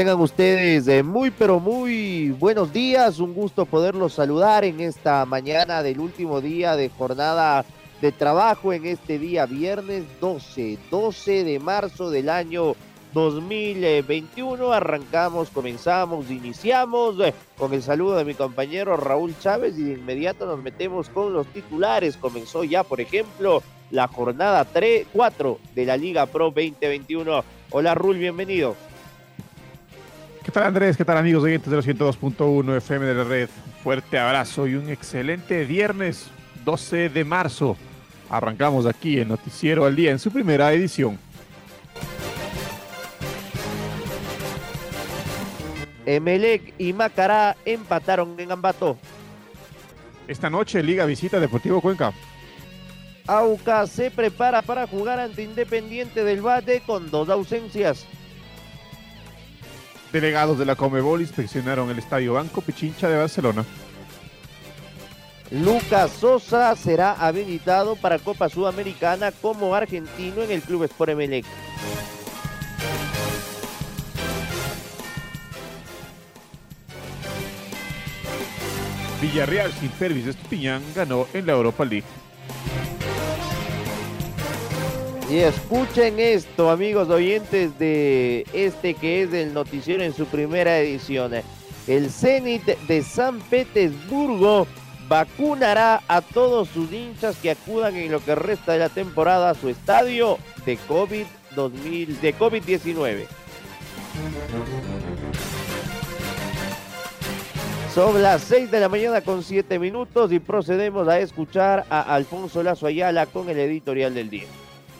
Tengan ustedes eh, muy pero muy buenos días, un gusto poderlos saludar en esta mañana del último día de jornada de trabajo en este día viernes 12, 12 de marzo del año 2021. Arrancamos, comenzamos, iniciamos eh, con el saludo de mi compañero Raúl Chávez y de inmediato nos metemos con los titulares. Comenzó ya, por ejemplo, la jornada 3, 4 de la Liga Pro 2021. Hola Raúl, bienvenido. ¿Qué tal Andrés? ¿Qué tal amigos oyentes de los 102.1 FM de la red? Fuerte abrazo y un excelente viernes 12 de marzo. Arrancamos aquí en Noticiero al Día en su primera edición. Emelec y Macará empataron en Ambato. Esta noche Liga visita Deportivo Cuenca. Auca se prepara para jugar ante Independiente del Bate con dos ausencias. Delegados de la Comebol inspeccionaron el Estadio Banco Pichincha de Barcelona. Lucas Sosa será habilitado para Copa Sudamericana como argentino en el Club Sport Emelec. Villarreal sin Pervis Estupiñán ganó en la Europa League. Y escuchen esto, amigos oyentes de este que es el noticiero en su primera edición. El Zenit de San Petersburgo vacunará a todos sus hinchas que acudan en lo que resta de la temporada a su estadio de COVID 2000 de COVID-19. Son las 6 de la mañana con 7 minutos y procedemos a escuchar a Alfonso Lazo Ayala con el editorial del día.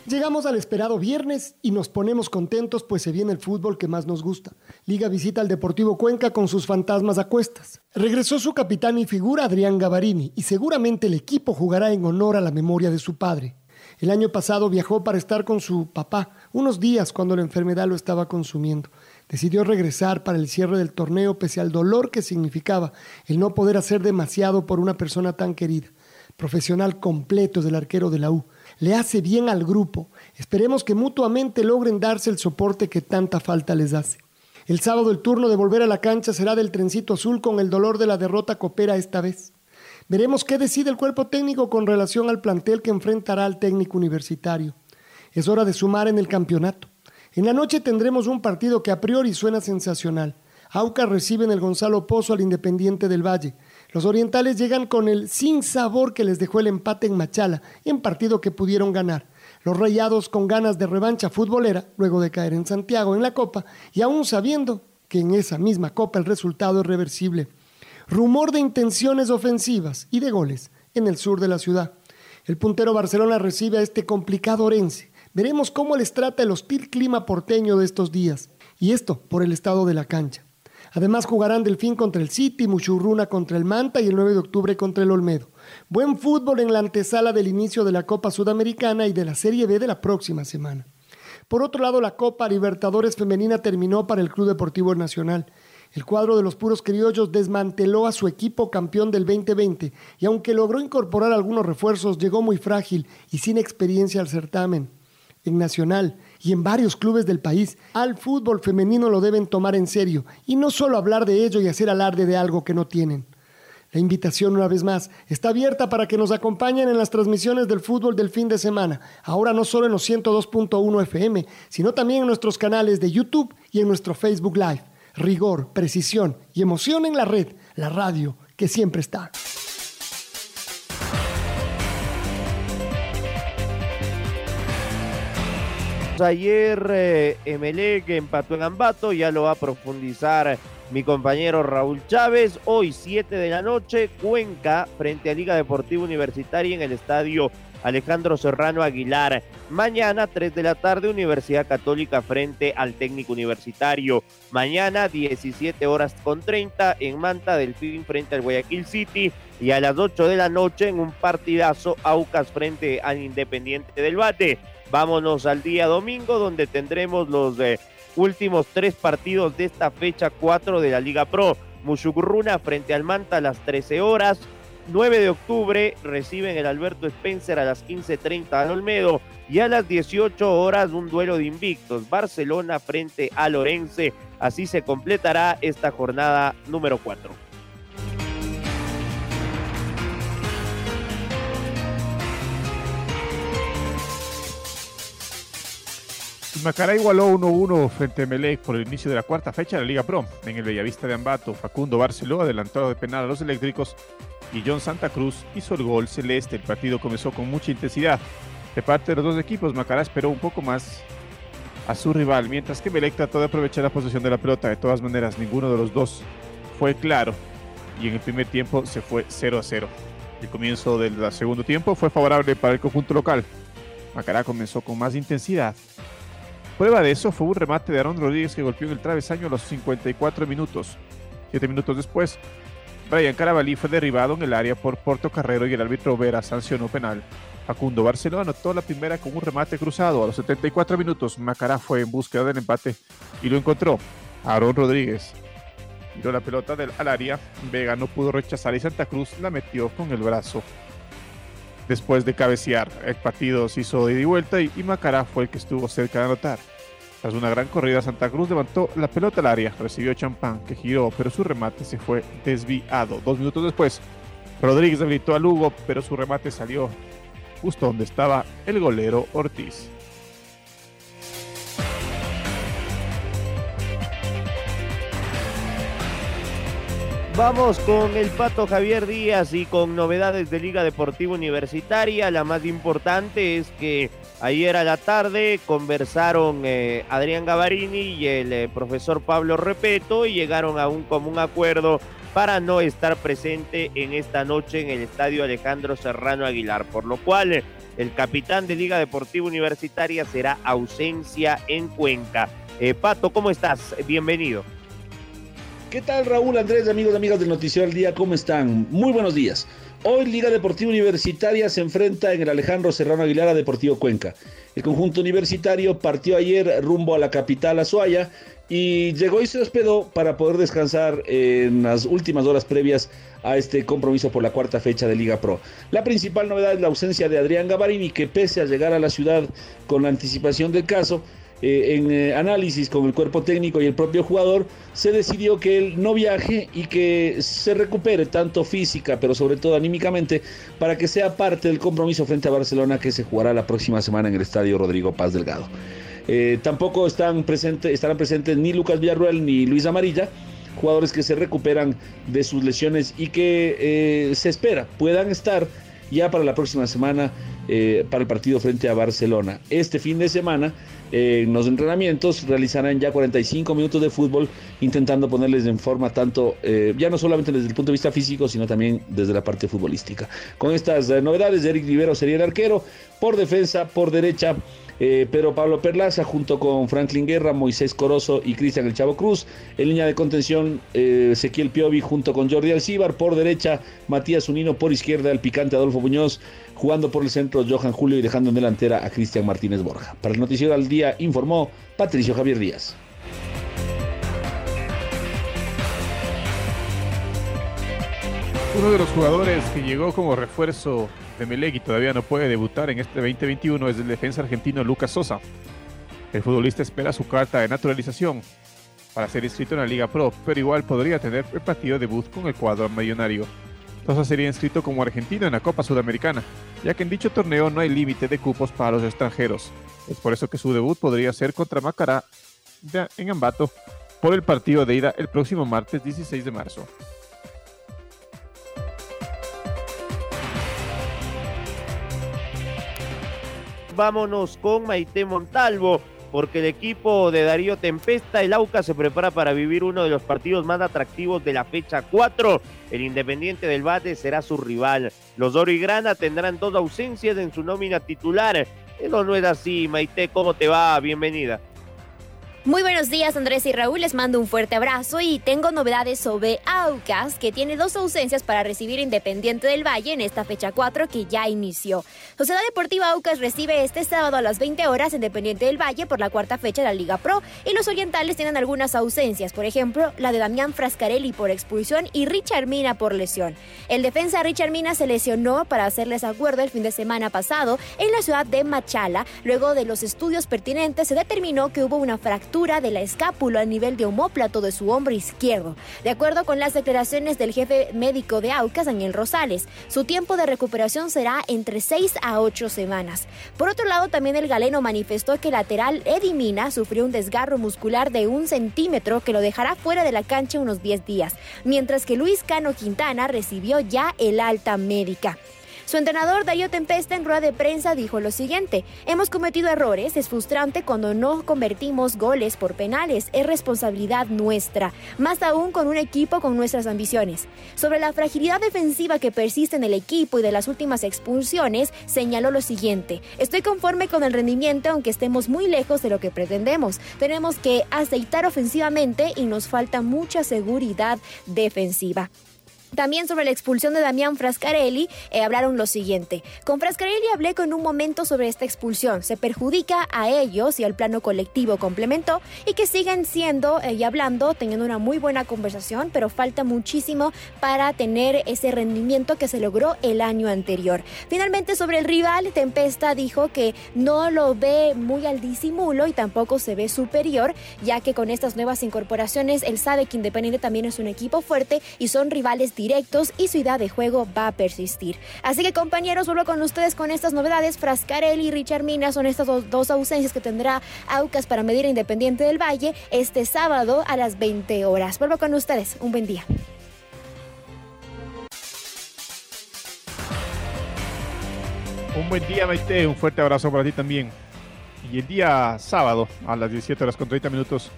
Llegamos al esperado viernes y nos ponemos contentos pues se viene el fútbol que más nos gusta. Liga visita al Deportivo Cuenca con sus fantasmas a cuestas. Regresó su capitán y figura Adrián Gavarini y seguramente el equipo jugará en honor a la memoria de su padre. El año pasado viajó para estar con su papá unos días cuando la enfermedad lo estaba consumiendo. Decidió regresar para el cierre del torneo pese al dolor que significaba el no poder hacer demasiado por una persona tan querida. Profesional completo del arquero de la U le hace bien al grupo. Esperemos que mutuamente logren darse el soporte que tanta falta les hace. El sábado el turno de volver a la cancha será del trencito azul con el dolor de la derrota copera esta vez. Veremos qué decide el cuerpo técnico con relación al plantel que enfrentará al técnico universitario. Es hora de sumar en el campeonato. En la noche tendremos un partido que a priori suena sensacional. Aucas recibe en el Gonzalo Pozo al Independiente del Valle. Los orientales llegan con el sin sabor que les dejó el empate en Machala, en partido que pudieron ganar. Los rayados con ganas de revancha futbolera, luego de caer en Santiago en la Copa, y aún sabiendo que en esa misma Copa el resultado es reversible. Rumor de intenciones ofensivas y de goles en el sur de la ciudad. El puntero Barcelona recibe a este complicado Orense. Veremos cómo les trata el hostil clima porteño de estos días. Y esto por el estado de la cancha. Además jugarán Delfín contra el City, Muchurruna contra el Manta y el 9 de octubre contra el Olmedo. Buen fútbol en la antesala del inicio de la Copa Sudamericana y de la Serie B de la próxima semana. Por otro lado, la Copa Libertadores Femenina terminó para el Club Deportivo Nacional. El cuadro de los puros criollos desmanteló a su equipo campeón del 2020 y aunque logró incorporar algunos refuerzos, llegó muy frágil y sin experiencia al certamen. En Nacional, y en varios clubes del país, al fútbol femenino lo deben tomar en serio y no solo hablar de ello y hacer alarde de algo que no tienen. La invitación una vez más está abierta para que nos acompañen en las transmisiones del fútbol del fin de semana, ahora no solo en los 102.1 FM, sino también en nuestros canales de YouTube y en nuestro Facebook Live. Rigor, precisión y emoción en la red, la radio que siempre está. Ayer eh, Emelec empató en Ambato, ya lo va a profundizar mi compañero Raúl Chávez. Hoy, 7 de la noche, Cuenca frente a Liga Deportiva Universitaria en el estadio Alejandro Serrano Aguilar. Mañana, 3 de la tarde, Universidad Católica frente al técnico universitario. Mañana, 17 horas con 30, en Manta del Fin frente al Guayaquil City. Y a las 8 de la noche, en un partidazo, Aucas frente al Independiente del Bate. Vámonos al día domingo, donde tendremos los eh, últimos tres partidos de esta fecha 4 de la Liga Pro. Mushugurruna frente al Manta a las 13 horas. 9 de octubre reciben el Alberto Spencer a las 15.30 al Olmedo y a las 18 horas un duelo de invictos, Barcelona frente a Lorense. Así se completará esta jornada número 4. Macará igualó 1-1 frente a Melec por el inicio de la cuarta fecha de la Liga Pro. En el Bellavista de Ambato, Facundo Barceló adelantado de penal a los eléctricos y John Santa Cruz hizo el gol celeste. El partido comenzó con mucha intensidad. De parte de los dos equipos, Macará esperó un poco más a su rival, mientras que Melec trató de aprovechar la posesión de la pelota. De todas maneras, ninguno de los dos fue claro y en el primer tiempo se fue 0 0. El comienzo del segundo tiempo fue favorable para el conjunto local. Macará comenzó con más intensidad. Prueba de eso fue un remate de Aaron Rodríguez que golpeó en el travesaño a los 54 minutos. Siete minutos después, Brian Carabalí fue derribado en el área por Porto Carrero y el árbitro Vera sancionó penal. Facundo Barcelona anotó la primera con un remate cruzado. A los 74 minutos, Macará fue en búsqueda del empate y lo encontró. Aaron Rodríguez tiró la pelota del, al área. Vega no pudo rechazar y Santa Cruz la metió con el brazo. Después de cabecear, el partido se hizo de ida y vuelta y, Macará fue el que estuvo cerca de anotar. Tras una gran corrida, Santa Cruz levantó la pelota al área, recibió champán que giró, pero su remate se fue desviado. Dos minutos después, Rodríguez habilitó a Lugo, pero su remate salió justo donde estaba el golero Ortiz. Vamos con el Pato Javier Díaz y con novedades de Liga Deportiva Universitaria. La más importante es que ayer a la tarde conversaron eh, Adrián Gavarini y el eh, profesor Pablo Repeto y llegaron a un común acuerdo para no estar presente en esta noche en el estadio Alejandro Serrano Aguilar, por lo cual el capitán de Liga Deportiva Universitaria será ausencia en Cuenca. Eh, Pato, ¿cómo estás? Bienvenido. ¿Qué tal Raúl, Andrés, amigos amigas del Noticiero del Día? ¿Cómo están? Muy buenos días. Hoy Liga Deportiva Universitaria se enfrenta en el Alejandro Serrano Aguilar a Deportivo Cuenca. El conjunto universitario partió ayer rumbo a la capital Azuaya y llegó y se hospedó para poder descansar en las últimas horas previas a este compromiso por la cuarta fecha de Liga Pro. La principal novedad es la ausencia de Adrián Gavarini, que pese a llegar a la ciudad con la anticipación del caso, eh, en eh, análisis con el cuerpo técnico y el propio jugador, se decidió que él no viaje y que se recupere tanto física, pero sobre todo anímicamente, para que sea parte del compromiso frente a Barcelona que se jugará la próxima semana en el estadio Rodrigo Paz Delgado. Eh, tampoco están presentes, estarán presentes ni Lucas Villarruel ni Luis Amarilla, jugadores que se recuperan de sus lesiones y que se espera puedan estar ya para la próxima semana para el partido frente a Barcelona. Este fin de semana eh, en los entrenamientos realizarán ya 45 minutos de fútbol intentando ponerles en forma tanto, eh, ya no solamente desde el punto de vista físico, sino también desde la parte futbolística. Con estas novedades, Eric Rivero sería el arquero, por defensa, por derecha. Pero Pablo Perlaza junto con Franklin Guerra, Moisés Corozo y Cristian El Chavo Cruz. En línea de contención, Ezequiel Piovi junto con Jordi Alcíbar. Por derecha, Matías Unino. Por izquierda, el picante Adolfo Muñoz jugando por el centro Johan Julio y dejando en delantera a Cristian Martínez Borja. Para el Noticiero al Día informó Patricio Javier Díaz. Uno de los jugadores que llegó como refuerzo de Melec y todavía no puede debutar en este 2021 es el defensa argentino Lucas Sosa. El futbolista espera su carta de naturalización para ser inscrito en la Liga Pro, pero igual podría tener el partido de debut con el cuadro millonario. Sosa sería inscrito como argentino en la Copa Sudamericana, ya que en dicho torneo no hay límite de cupos para los extranjeros. Es por eso que su debut podría ser contra Macará en Ambato por el partido de ida el próximo martes 16 de marzo. Vámonos con Maite Montalvo porque el equipo de Darío Tempesta, el AUCA, se prepara para vivir uno de los partidos más atractivos de la fecha 4. El Independiente del Bate será su rival. Los Oro y Grana tendrán dos ausencias en su nómina titular. Eso no es así, Maite, ¿cómo te va? Bienvenida. Muy buenos días Andrés y Raúl, les mando un fuerte abrazo y tengo novedades sobre Aucas, que tiene dos ausencias para recibir Independiente del Valle en esta fecha 4 que ya inició. Sociedad Deportiva Aucas recibe este sábado a las 20 horas Independiente del Valle por la cuarta fecha de la Liga Pro y los orientales tienen algunas ausencias, por ejemplo la de Damián Frascarelli por expulsión y Richard Mina por lesión. El defensa Richard Mina se lesionó para hacerles acuerdo el fin de semana pasado en la ciudad de Machala. Luego de los estudios pertinentes se determinó que hubo una fractura de la escápula a nivel de homóplato de su hombro izquierdo. De acuerdo con las declaraciones del jefe médico de Aucas, Daniel Rosales, su tiempo de recuperación será entre 6 a 8 semanas. Por otro lado, también el galeno manifestó que el lateral Eddie Mina sufrió un desgarro muscular de un centímetro que lo dejará fuera de la cancha unos 10 días, mientras que Luis Cano Quintana recibió ya el alta médica. Su entrenador Darío Tempesta en rueda de prensa dijo lo siguiente, hemos cometido errores, es frustrante cuando no convertimos goles por penales, es responsabilidad nuestra, más aún con un equipo con nuestras ambiciones. Sobre la fragilidad defensiva que persiste en el equipo y de las últimas expulsiones, señaló lo siguiente, estoy conforme con el rendimiento aunque estemos muy lejos de lo que pretendemos, tenemos que aceitar ofensivamente y nos falta mucha seguridad defensiva. También sobre la expulsión de Damián Frascarelli eh, hablaron lo siguiente. Con Frascarelli hablé con un momento sobre esta expulsión. Se perjudica a ellos y al plano colectivo, complementó, y que siguen siendo eh, y hablando, teniendo una muy buena conversación, pero falta muchísimo para tener ese rendimiento que se logró el año anterior. Finalmente sobre el rival, Tempesta dijo que no lo ve muy al disimulo y tampoco se ve superior, ya que con estas nuevas incorporaciones él sabe que Independiente también es un equipo fuerte y son rivales directos y su idea de juego va a persistir. Así que compañeros, vuelvo con ustedes con estas novedades. Frascarelli y Richard Mina son estas dos, ausencias que tendrá Aucas para medir Independiente del Valle este sábado a las 20 horas. Vuelvo con ustedes. Un buen día. Un buen día, Maite. Un fuerte abrazo para ti también. Y el día sábado, a las 17 horas con 30 minutos,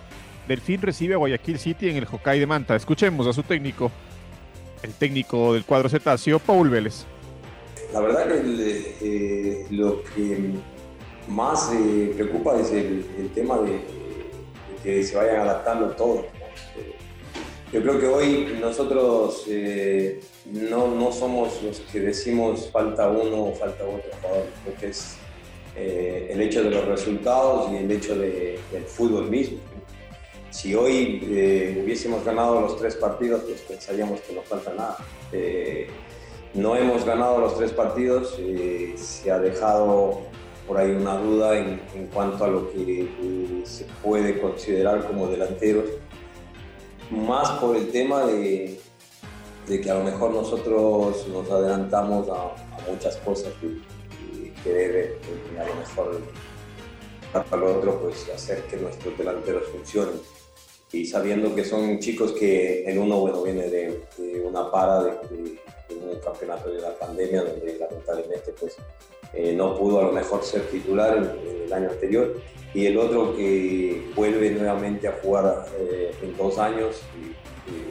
Delfín recibe a Guayaquil City en el Hokkaido de Manta. Escuchemos a su técnico, el técnico del cuadro cetáceo, Paul Vélez. La verdad que eh, lo que más eh, preocupa es el, tema de, que se vayan adaptando todos. Yo creo que hoy nosotros eh, no, no, somos los que decimos falta uno o falta otro jugador. Creo que es el hecho de los resultados y el hecho del fútbol mismo si hoy eh, hubiésemos ganado los tres partidos, pues pensaríamos que no falta nada. Eh, no hemos ganado los tres partidos, eh, se ha dejado por ahí una duda en, cuanto a lo que se puede considerar como delanteros, más por el tema de, que a lo mejor nosotros nos adelantamos a, muchas cosas que, que debe, a lo mejor para lo otro, pues hacer que nuestros delanteros funcionen y sabiendo que son chicos que el uno bueno viene de, una para de, un campeonato de la pandemia donde lamentablemente pues eh, no pudo a lo mejor ser titular el año anterior y el otro que vuelve nuevamente a jugar eh, en dos años y,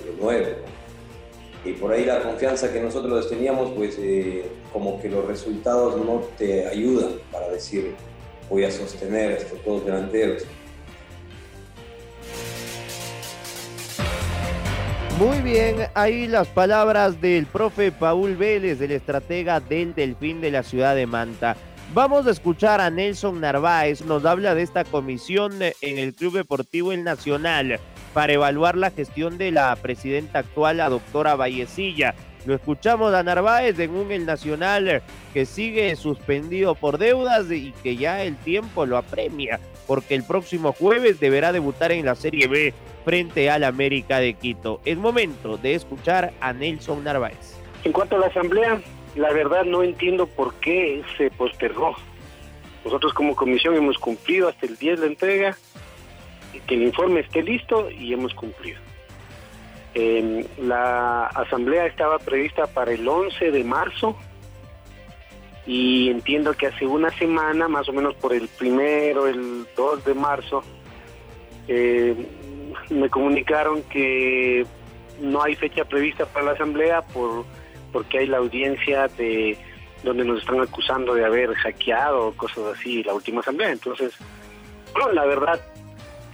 de nuevo y por ahí la confianza que nosotros teníamos pues eh, como que los resultados no te ayudan para decir voy a sostener estos dos delanteros Muy bien, ahí las palabras del profe Paul Vélez, del estratega del Delfín de la ciudad de Manta. Vamos a escuchar a Nelson Narváez, nos habla de esta comisión en el Club Deportivo El Nacional para evaluar la gestión de la presidenta actual, la doctora Vallecilla. Lo escuchamos a Narváez en un El Nacional que sigue suspendido por deudas y que ya el tiempo lo apremia, porque el próximo jueves deberá debutar en la Serie B frente al América de Quito. Es momento de escuchar a Nelson Narváez. En cuanto a la asamblea, la verdad no entiendo por qué se postergó. Nosotros como comisión hemos cumplido hasta el 10 la entrega, que el informe esté listo y hemos cumplido. la asamblea estaba prevista para el 11 de marzo y entiendo que hace una semana, más o menos por el primero, el 2 de marzo, eh, me comunicaron que no hay fecha prevista para la asamblea por porque hay la audiencia de donde nos están acusando de haber hackeado cosas así la última asamblea. Entonces, la verdad,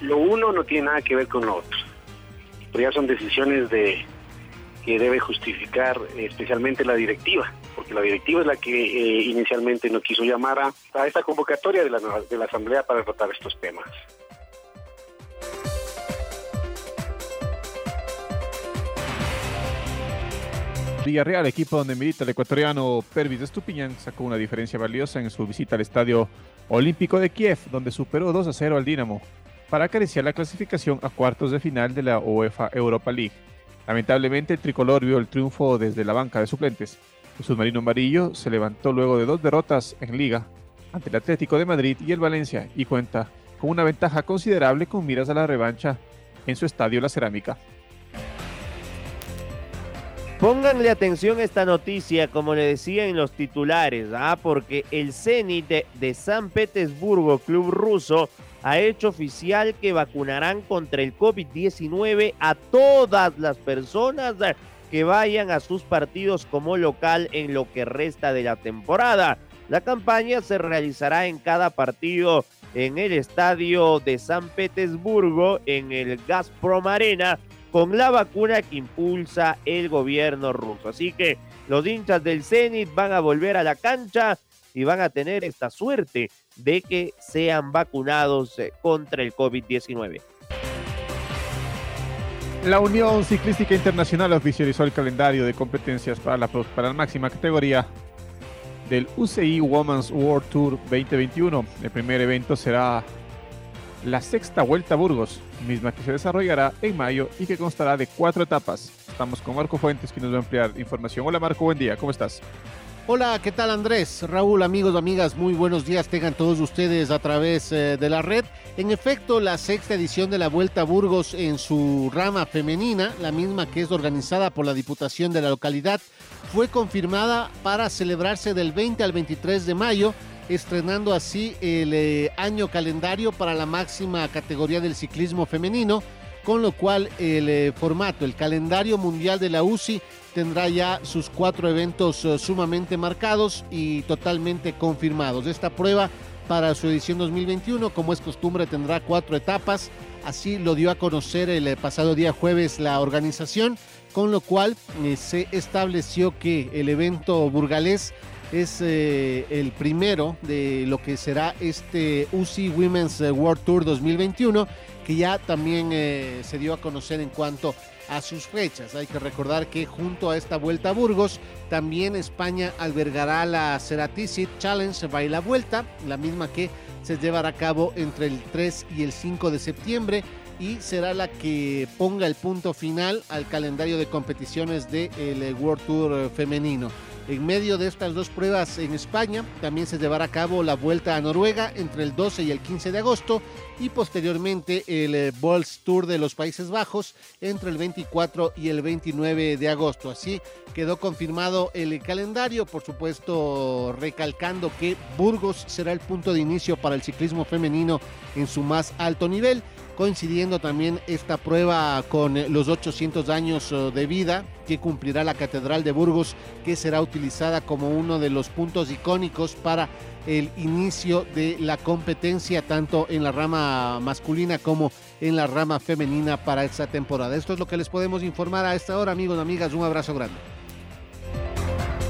lo uno no tiene nada que ver con lo otro. Pero ya son decisiones de que debe justificar especialmente la directiva, porque la directiva es la que eh, inicialmente no quiso llamar a, a esta convocatoria de la, de la asamblea para tratar estos temas. Villarreal, equipo donde milita el ecuatoriano Pervis Estupiñán, sacó una diferencia valiosa en su visita al Estadio Olímpico de Kiev, donde superó 2 a 0 al Dinamo para acariciar la clasificación a cuartos de final de la UEFA Europa League. Lamentablemente, el tricolor vio el triunfo desde la banca de suplentes. El submarino amarillo se levantó luego de dos derrotas en Liga ante el Atlético de Madrid y el Valencia y cuenta con una ventaja considerable con miras a la revancha en su estadio La Cerámica. Pónganle atención a esta noticia, como le decía en los titulares, ¿ah? porque el Zenit de, de, San Petersburgo, club ruso, ha hecho oficial que vacunarán contra el COVID-19 a todas las personas que vayan a sus partidos como local en lo que resta de la temporada. La campaña se realizará en cada partido en el estadio de San Petersburgo, en el Gazprom Arena, con la vacuna que impulsa el gobierno ruso. Así que los hinchas del Zenit van a volver a la cancha y van a tener esta suerte de que sean vacunados eh, contra el COVID-19. La Unión Ciclística Internacional oficializó el calendario de competencias para la, para la máxima categoría del UCI Women's World Tour 2021. El primer evento será la sexta Vuelta a Burgos, misma que se desarrollará en mayo y que constará de cuatro etapas. Estamos con Marco Fuentes, que nos va a ampliar información. Hola Marco, buen día, ¿cómo estás? Hola, ¿qué tal Andrés? Raúl, amigos, amigas, muy buenos días tengan todos ustedes a través eh, de la red. En efecto, la sexta edición de la Vuelta a Burgos en su rama femenina, la misma que es organizada por la Diputación de la localidad, fue confirmada para celebrarse del 20 al 23 de mayo estrenando así el eh, año calendario para la máxima categoría del ciclismo femenino, con lo cual el eh, formato, el calendario mundial de la UCI tendrá ya sus cuatro eventos eh, sumamente marcados y totalmente confirmados. Esta prueba para su edición 2021, como es costumbre, tendrá cuatro etapas. Así lo dio a conocer el pasado día jueves la organización, con lo cual se estableció que el evento burgalés es eh, el primero de lo que será este UCI Women's World Tour 2021, que ya también eh, se dio a conocer en cuanto a sus fechas. Hay que recordar que junto a esta vuelta a Burgos, también España albergará la Ceratici Challenge Baila Vuelta, la misma que se llevará a cabo entre el 3 y el 5 de septiembre y será la que ponga el punto final al calendario de competiciones del de World Tour femenino. En medio de estas dos pruebas en España, también se llevará a cabo la vuelta a Noruega entre el 12 y el 15 de agosto y posteriormente el eh, Bols Tour de los Países Bajos entre el 24 y el 29 de agosto. Así quedó confirmado el calendario, por supuesto recalcando que Burgos será el punto de inicio para el ciclismo femenino en su más alto nivel coincidiendo también esta prueba con eh, los 800 años eh, de vida que cumplirá la Catedral de Burgos, que será utilizada como uno de los puntos icónicos para el inicio de la competencia, tanto en la rama masculina como en la rama femenina para esta temporada. Esto es lo que les podemos informar a esta hora, amigos y amigas. Un abrazo grande.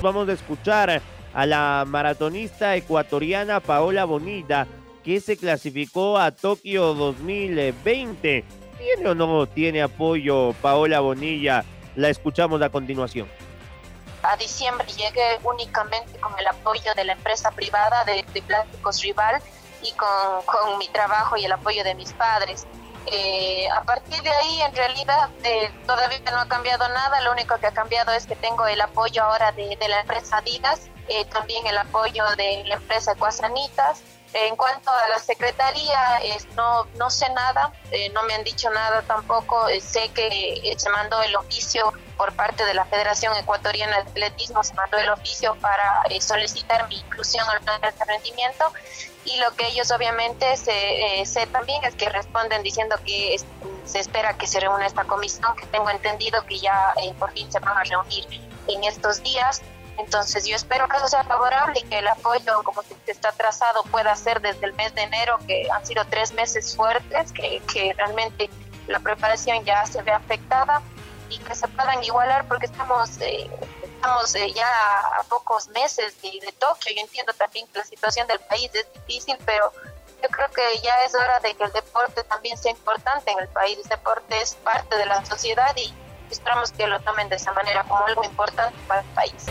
Vamos a escuchar a la maratonista ecuatoriana Paola Bonita que se clasificó a Tokio 2020. ¿Tiene o no tiene apoyo Paola Bonilla? La escuchamos a continuación. A diciembre llegué únicamente con el apoyo de la empresa privada de, plásticos rival y con, con, mi trabajo y el apoyo de mis padres. Eh, a partir de ahí, en realidad, eh, todavía no ha cambiado nada. Lo único que ha cambiado es que tengo el apoyo ahora de, de la empresa Adidas, eh, también el apoyo de la empresa Ecuasanitas en cuanto a la secretaría, no, no sé nada, eh, no me han dicho nada tampoco. Eh, sé que eh, se mandó el oficio por parte de la Federación Ecuatoriana de Atletismo, se mandó el oficio para solicitar mi inclusión al plan de rendimiento y lo que ellos obviamente se, sé también es que responden diciendo que se espera que se reúna esta comisión, que tengo entendido que ya por fin se van a reunir en estos días. Entonces yo espero que eso sea favorable y que el apoyo como está trazado pueda ser desde el mes de enero, que han sido tres meses fuertes, que, que realmente la preparación ya se ve afectada y que se puedan igualar porque estamos eh, estamos eh, ya a pocos meses de, de, Tokio. Yo entiendo también que la situación del país es difícil, pero yo creo que ya es hora de que el deporte también sea importante en el país. El deporte es parte de la sociedad y esperamos que lo tomen de esa manera como algo importante para el país.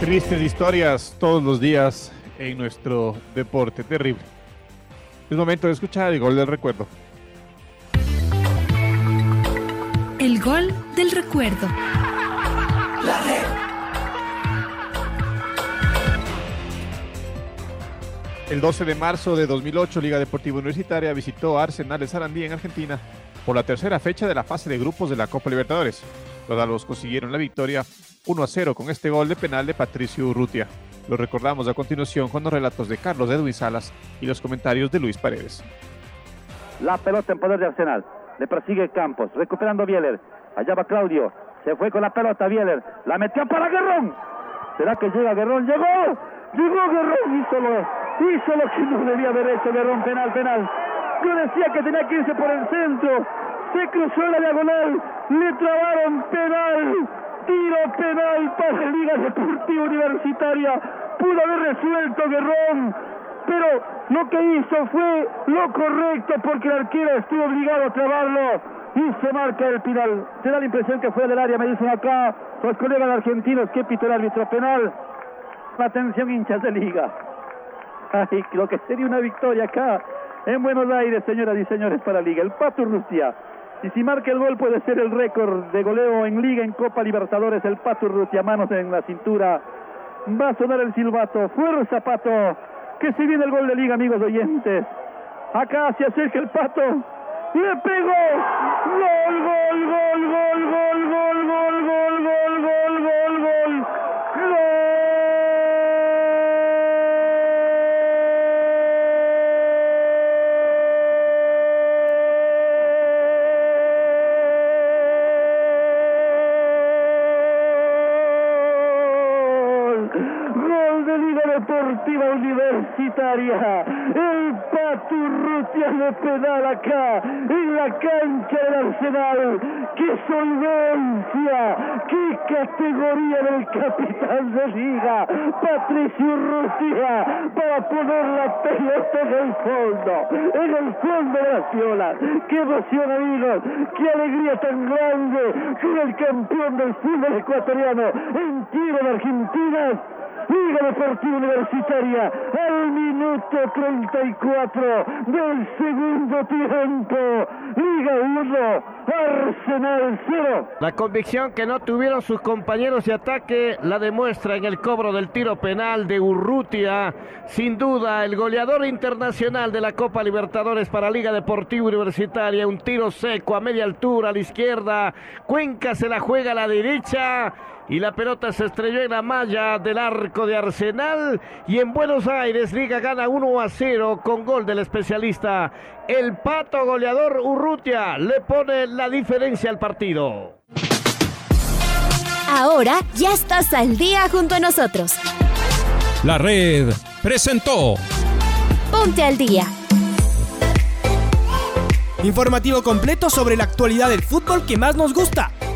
Tristes historias todos los días en nuestro deporte, terrible. Es momento de escuchar el gol del recuerdo. El gol del recuerdo. La red. El 12 de marzo de 2008, Liga Deportiva Universitaria visitó Arsenal de Sarandí en Argentina por la tercera fecha de la fase de grupos de la Copa Libertadores. Los albos consiguieron la victoria 1 a 0 con este gol de penal de Patricio Urrutia. Lo recordamos a continuación con los relatos de Carlos Edwin Salas y los comentarios de Luis Paredes. La pelota en poder de Arsenal. Le persigue Campos, recuperando Bieler. Allá va Claudio. Se fue con la pelota Bieler. La metió para Guerrón. ¿Será que llega Guerrón? ¡Llegó! ¡Llegó Guerrón! Hizo lo, hizo lo que no debía haber hecho Guerrón. Penal, penal. Yo decía que tenía que irse por el centro. Se cruzó la diagonal. Le trabaron penal. Tiro penal para la Liga Deportiva Universitaria. Pudo haber resuelto Guerrón pero lo que hizo fue lo correcto porque el arquero estuvo obligado a trabarlo y se marca el penal. Se da la impresión que fue del área, me dicen acá los colegas argentinos que pitó el árbitro penal. Atención hinchas de liga. Ay, lo que sería una victoria acá en Buenos Aires, señoras y señores, para liga. El Pato Rusia. Y si marca el gol puede ser el récord de goleo en liga, en Copa Libertadores. El Pato Rusia, manos en la cintura. Va a sonar el silbato. Fuerza, Pato que se viene el gol de liga, amigos oyentes. Acá se acerca el pato. Le pegó. Gol, gol, gol, gol, gol, Universitaria. El Paturrutia de pedal acá en la cancha del Arsenal. ¡Qué solvencia! ¡Qué categoría del capitán de Liga! Patricio Urrutia para poner la pelota en el fondo. En el fondo de las violas. ¡Qué emoción, amigos! ¡Qué alegría tan grande! Con el campeón del fútbol ecuatoriano en tiro de Argentina. Liga Deportiva Universitaria al minuto 34 del segundo tiempo. Liga 1, Arsenal 0. La convicción que no tuvieron sus compañeros de ataque la demuestra en el cobro del tiro penal de Urrutia. Sin duda, el goleador internacional de la Copa Libertadores para Liga Deportiva Universitaria. Un tiro seco a media altura a la izquierda. Cuenca se la juega a la derecha y la pelota se estrelló en la malla del arco de Arsenal y en Buenos Aires Liga gana 1 a 0 con gol del especialista. El pato goleador Urrutia le pone la diferencia al partido. Ahora ya estás al día junto a nosotros. La red presentó Ponte al día. Informativo completo sobre la actualidad del fútbol que más nos gusta,